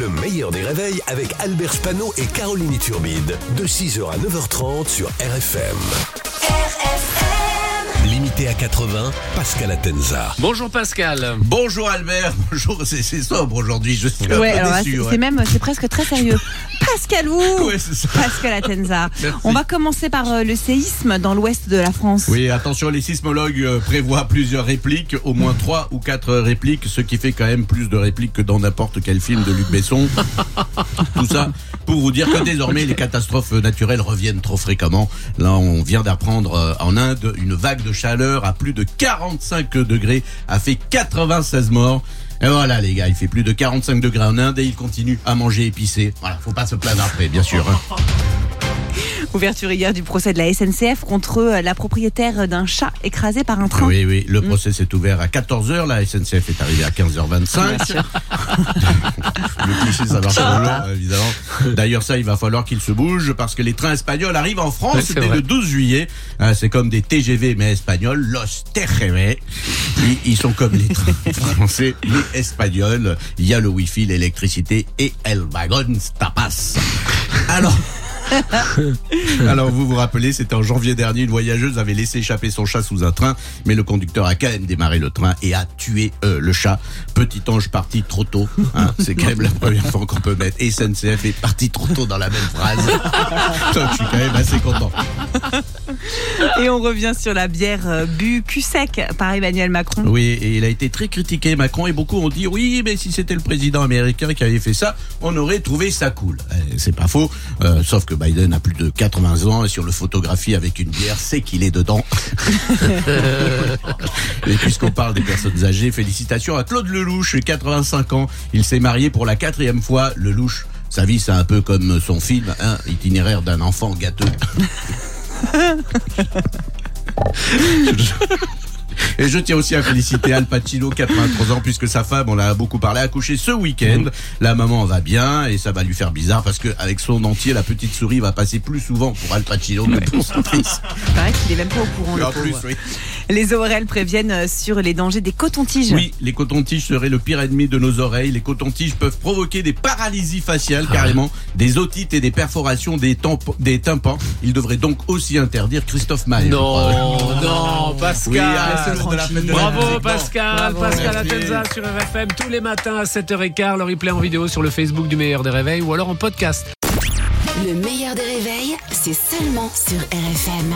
Le meilleur des réveils avec Albert Spano et Caroline Turbide. De 6h à 9h30 sur RFM. Limité à 80, Pascal Atenza. Bonjour Pascal. Bonjour Albert, bonjour, c'est c'est sobre aujourd'hui, je suis un Ouais, peu alors là, déçu. c'est ouais. c'est même, c'est presque très sérieux. Pascal où Ouais, c'est ça. Pascal Atenza. Merci. On va commencer par euh, le séisme dans l'ouest de la France. Oui, attention, les sismologues euh, prévoient plusieurs répliques, au moins trois ou quatre répliques, ce qui fait quand même plus de répliques que dans n'importe quel film de Luc Besson. Tout ça pour vous dire que désormais les catastrophes naturelles reviennent trop fréquemment. Là, on vient d'apprendre euh, en Inde une vague de chaleur à plus de 45 degrés a fait 96 morts. Et voilà les gars, il fait plus de 45 degrés en Inde et il continue à manger épicé. Voilà, faut pas se plaindre après, bien sûr. hein. Ouverture hier du procès de la SNCF contre euh, la propriétaire d'un chat écrasé par un train. Oui, oui, le procès s'est ouvert à 14h, la SNCF est arrivée à 15h25. le cliché, ça marche toujours, évidemment. D'ailleurs, ça, il va falloir qu'il se bouge parce que les trains espagnols arrivent en France dès vrai. le 12 juillet. Hein, c'est comme des TGV, mais espagnols, Los TGV. Ils, ils sont comme les trains français, mais espagnols. Il y a le wifi, l'électricité et el wagon tapas. Alors... Alors vous vous rappelez, c'était en janvier dernier, une voyageuse avait laissé échapper son chat sous un train, mais le conducteur a quand même démarré le train et a tué euh, le chat. Petit ange parti trop tôt, hein, c'est quand même la première fois qu'on peut mettre SNCF est parti trop tôt dans la même phrase. Donc, je suis quand même assez content. Et on revient sur la bière euh, bu cul sec par Emmanuel Macron. Oui, et il a été très critiqué, Macron, et beaucoup ont dit oui, mais si c'était le président américain qui avait fait ça, on aurait trouvé ça cool. Eh, C'est pas faux, euh, sauf que Biden a plus de 80 ans et sur le photographie avec une bière, c'est qu'il est dedans. et puisqu'on parle des personnes âgées, félicitations à Claude Lelouch, 85 ans. Il s'est marié pour la quatrième fois. Lelouch, sa vie, c'est un peu comme son film, hein, itinéraire d'un enfant gâteux. Et je tiens aussi à féliciter Al Pacino, 83 ans, puisque sa femme, on l'a beaucoup parlé, a couché ce week-end. La maman va bien et ça va lui faire bizarre parce que avec son dentier, la petite souris va passer plus souvent pour Al Pacino que pour son fils. Il paraît qu'il est même pas au courant. Et en plus, pauvre. oui. Les ORL préviennent sur les dangers des cotons-tiges. Oui, les cotons-tiges seraient le pire ennemi de nos oreilles. Les cotons-tiges peuvent provoquer des paralysies faciales, carrément, des otites et des perforations des, des tympans. Ils devraient donc aussi interdire Christophe Maé. Non, non, Pascal. Oui, ah, de de Bravo. Pascal, Bravo. Pascal Merci. Atenza sur RFM tous les matins à 7h15, le replay en vidéo sur le Facebook du meilleur des réveils ou alors en podcast. Le meilleur des réveils, c'est seulement sur RFM.